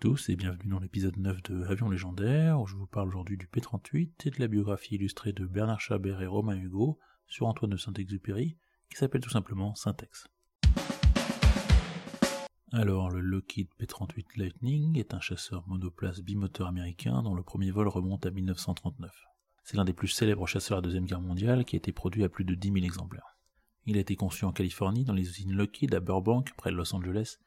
Tous et bienvenue dans l'épisode 9 de Avion légendaire, où je vous parle aujourd'hui du P-38 et de la biographie illustrée de Bernard Chabert et Romain Hugo sur Antoine de Saint-Exupéry, qui s'appelle tout simplement Syntex. Alors, le Lockheed P-38 Lightning est un chasseur monoplace bimoteur américain dont le premier vol remonte à 1939. C'est l'un des plus célèbres chasseurs de la Deuxième Guerre mondiale qui a été produit à plus de 10 000 exemplaires. Il a été conçu en Californie dans les usines Lockheed à Burbank, près de Los Angeles,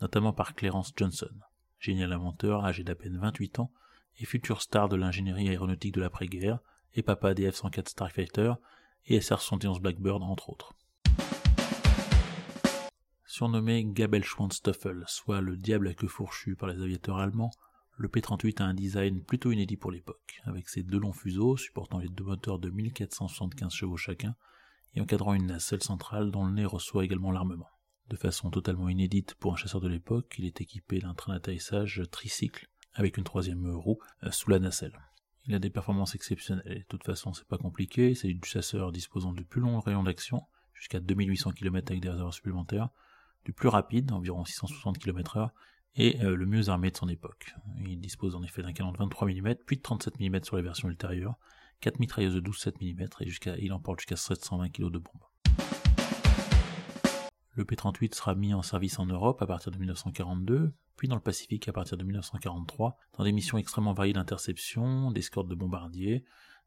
notamment par Clarence Johnson, génial inventeur âgé d'à peine 28 ans et futur star de l'ingénierie aéronautique de l'après-guerre et papa des F-104 Starfighter et SR-71 Blackbird entre autres. Surnommé Gabel Schwanstoffel, soit le diable à queue fourchue par les aviateurs allemands, le P-38 a un design plutôt inédit pour l'époque, avec ses deux longs fuseaux supportant les deux moteurs de 1475 chevaux chacun et encadrant une nacelle centrale dont le nez reçoit également l'armement. De façon totalement inédite pour un chasseur de l'époque, il est équipé d'un train d'atterrissage tricycle avec une troisième roue euh, sous la nacelle. Il a des performances exceptionnelles de toute façon c'est pas compliqué, c'est du chasseur disposant du plus long rayon d'action, jusqu'à 2800 km avec des réserves supplémentaires, du plus rapide, environ 660 km/h, et euh, le mieux armé de son époque. Il dispose en effet d'un canon de 23 mm, puis de 37 mm sur les versions ultérieures, 4 mitrailleuses de 12-7 mm, et jusqu'à, il emporte jusqu'à 720 kg de bombes. Le P-38 sera mis en service en Europe à partir de 1942, puis dans le Pacifique à partir de 1943, dans des missions extrêmement variées d'interception, d'escorte de bombardiers.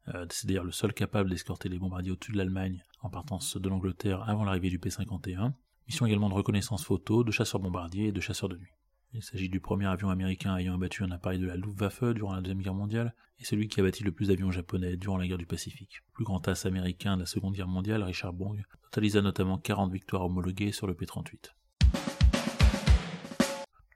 Euh, c'est d'ailleurs le seul capable d'escorter les bombardiers au-dessus de l'Allemagne en partance de l'Angleterre avant l'arrivée du P-51. Mission également de reconnaissance photo, de chasseurs bombardiers et de chasseurs de nuit. Il s'agit du premier avion américain ayant abattu un appareil de la Luftwaffe durant la Deuxième Guerre mondiale, et celui qui a bâti le plus d'avions japonais durant la guerre du Pacifique. Le plus grand as américain de la Seconde Guerre mondiale, Richard Bong, totalisa notamment 40 victoires homologuées sur le P-38.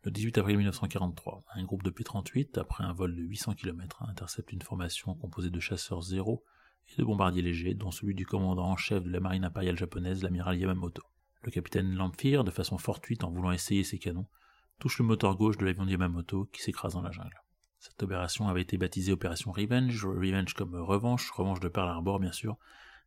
Le 18 avril 1943, un groupe de P-38, après un vol de 800 km, intercepte une formation composée de chasseurs zéro et de bombardiers légers, dont celui du commandant en chef de la marine impériale japonaise, l'amiral Yamamoto. Le capitaine Lamphere, de façon fortuite en voulant essayer ses canons, touche le moteur gauche de l'avion de Yamamoto qui s'écrase dans la jungle. Cette opération avait été baptisée Opération Revenge, Revenge comme revanche, revanche de Pearl Harbor bien sûr,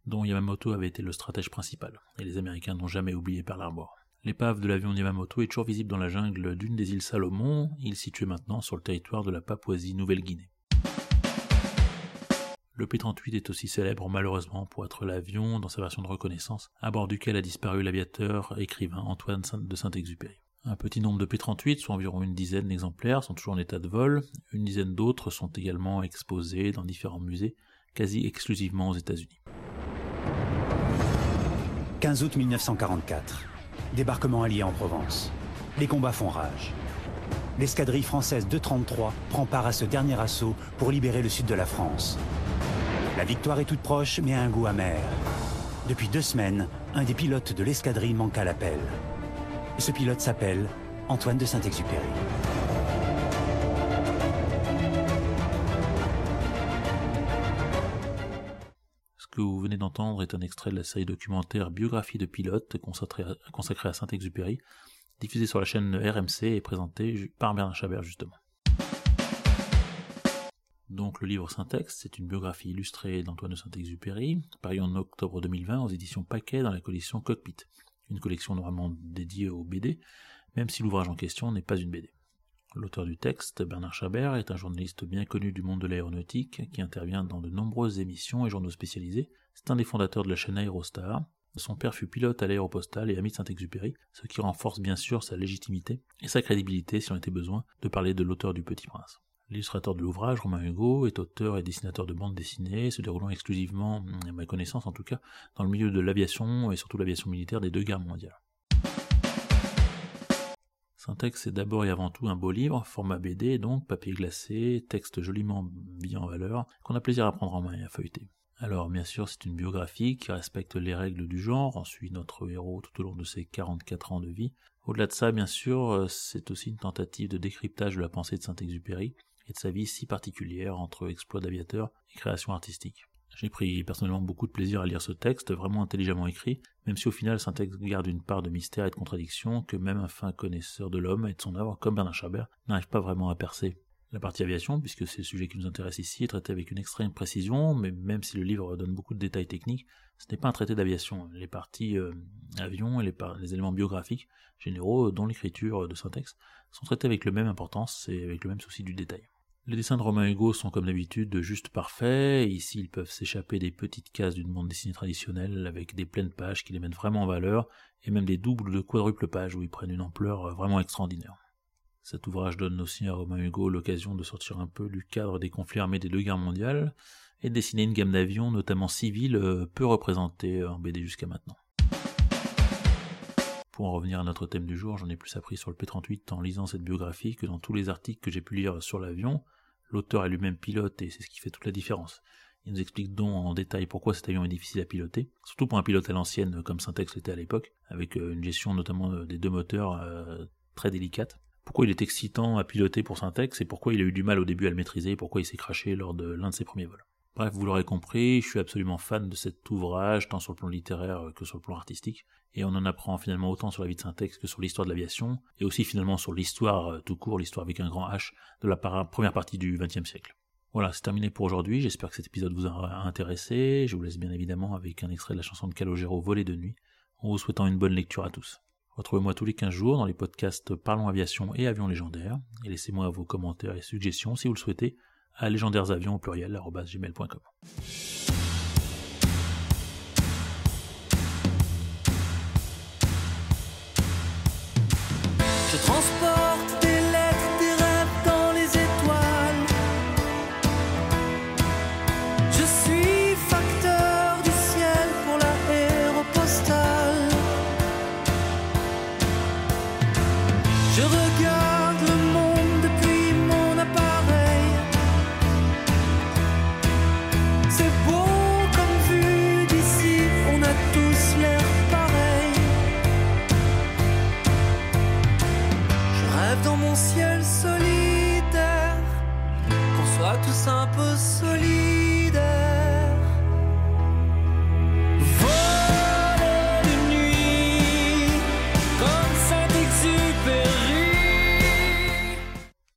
dont Yamamoto avait été le stratège principal, et les Américains n'ont jamais oublié Pearl Harbor. L'épave de l'avion Yamamoto est toujours visible dans la jungle d'une des îles Salomon, île située maintenant sur le territoire de la Papouasie-Nouvelle-Guinée. Le P-38 est aussi célèbre malheureusement pour être l'avion, dans sa version de reconnaissance, à bord duquel a disparu l'aviateur écrivain Antoine de Saint-Exupéry. Un petit nombre de P-38, soit environ une dizaine d'exemplaires, sont toujours en état de vol, une dizaine d'autres sont également exposés dans différents musées, quasi exclusivement aux États-Unis. 15 août 1944. Débarquement allié en Provence. Les combats font rage. L'escadrille française 233 prend part à ce dernier assaut pour libérer le sud de la France. La victoire est toute proche, mais a un goût amer. Depuis deux semaines, un des pilotes de l'escadrille manque à l'appel. Ce pilote s'appelle Antoine de Saint-Exupéry. Ce que vous venez d'entendre est un extrait de la série documentaire Biographie de pilote consacrée à Saint-Exupéry, diffusée sur la chaîne RMC et présentée par Bernard Chabert justement. Donc le livre Syntex, c'est une biographie illustrée d'Antoine de Saint-Exupéry, paru en octobre 2020 aux éditions Paquet dans la collection Cockpit, une collection normalement dédiée aux BD, même si l'ouvrage en question n'est pas une BD. L'auteur du texte, Bernard Chabert, est un journaliste bien connu du monde de l'aéronautique qui intervient dans de nombreuses émissions et journaux spécialisés. C'est un des fondateurs de la chaîne Aérostar. Son père fut pilote à l'aéropostale et ami de Saint-Exupéry, ce qui renforce bien sûr sa légitimité et sa crédibilité si on était besoin de parler de l'auteur du Petit Prince. L'illustrateur de l'ouvrage, Romain Hugo, est auteur et dessinateur de bandes dessinées, se déroulant exclusivement, à ma connaissance en tout cas, dans le milieu de l'aviation et surtout l'aviation militaire des deux guerres mondiales. Syntex est d'abord et avant tout un beau livre, format BD donc, papier glacé, texte joliment mis en valeur, qu'on a plaisir à prendre en main et à feuilleter. Alors bien sûr c'est une biographie qui respecte les règles du genre, on suit notre héros tout au long de ses 44 ans de vie. Au-delà de ça bien sûr euh, c'est aussi une tentative de décryptage de la pensée de Saint-Exupéry et de sa vie si particulière entre exploit d'aviateur et création artistique. J'ai pris personnellement beaucoup de plaisir à lire ce texte, vraiment intelligemment écrit, même si au final Saint-Texte garde une part de mystère et de contradiction que même un fin connaisseur de l'homme et de son œuvre, comme Bernard Chabert, n'arrive pas vraiment à percer. La partie aviation, puisque c'est le sujet qui nous intéresse ici, est traitée avec une extrême précision, mais même si le livre donne beaucoup de détails techniques, ce n'est pas un traité d'aviation. Les parties euh, avion et les, éléments biographiques généraux, dont l'écriture de Saint-Texte, sont traités avec le même importance et avec le même souci du détail. Les dessins de Romain Hugo sont comme d'habitude juste parfaits, ici ils peuvent s'échapper des petites cases d'une bande dessinée traditionnelle avec des pleines pages qui les mettent vraiment en valeur, et même des doubles ou de quadruples pages où ils prennent une ampleur vraiment extraordinaire. Cet ouvrage donne aussi à Romain Hugo l'occasion de sortir un peu du cadre des conflits armés des deux guerres mondiales, et de dessiner une gamme d'avions, notamment civils, euh, peu représentée en BD jusqu'à maintenant. Pour en revenir à notre thème du jour, j'en ai plus appris sur le P-38 en lisant cette biographie que dans tous les articles que j'ai pu lire sur l'avion. L'auteur est lui-même pilote et c'est ce qui fait toute la différence. Il nous explique donc en détail pourquoi cet avion est difficile à piloter, surtout pour un pilote à l'ancienne comme Syntex l'était à l'époque, avec euh, une gestion notamment euh, des deux moteurs très délicate. Pourquoi il est excitant à piloter pour Syntex et pourquoi il a eu du mal au début à le maîtriser pourquoi il s'est craché lors de l'un de ses premiers vols. Bref, vous l'aurez compris, je suis absolument fan de cet ouvrage, tant sur le plan littéraire que sur le plan artistique, et on en apprend finalement autant sur la vie de Syntex que sur l'histoire de l'aviation, et aussi finalement sur l'histoire euh, tout court, l'histoire avec un grand H, de la première partie du XXe siècle. Voilà, c'est terminé pour aujourd'hui, j'espère que cet épisode vous aura intéressé, je vous laisse bien évidemment avec un extrait de la chanson de Calogero Volée de nuit, en vous souhaitant une bonne lecture à tous. Retrouvez-moi tous les 15 jours dans les podcasts Parlons Aviation et Avions Légendaires, et laissez-moi vos commentaires et suggestions si vous le souhaitez à légendairesavions au pluriel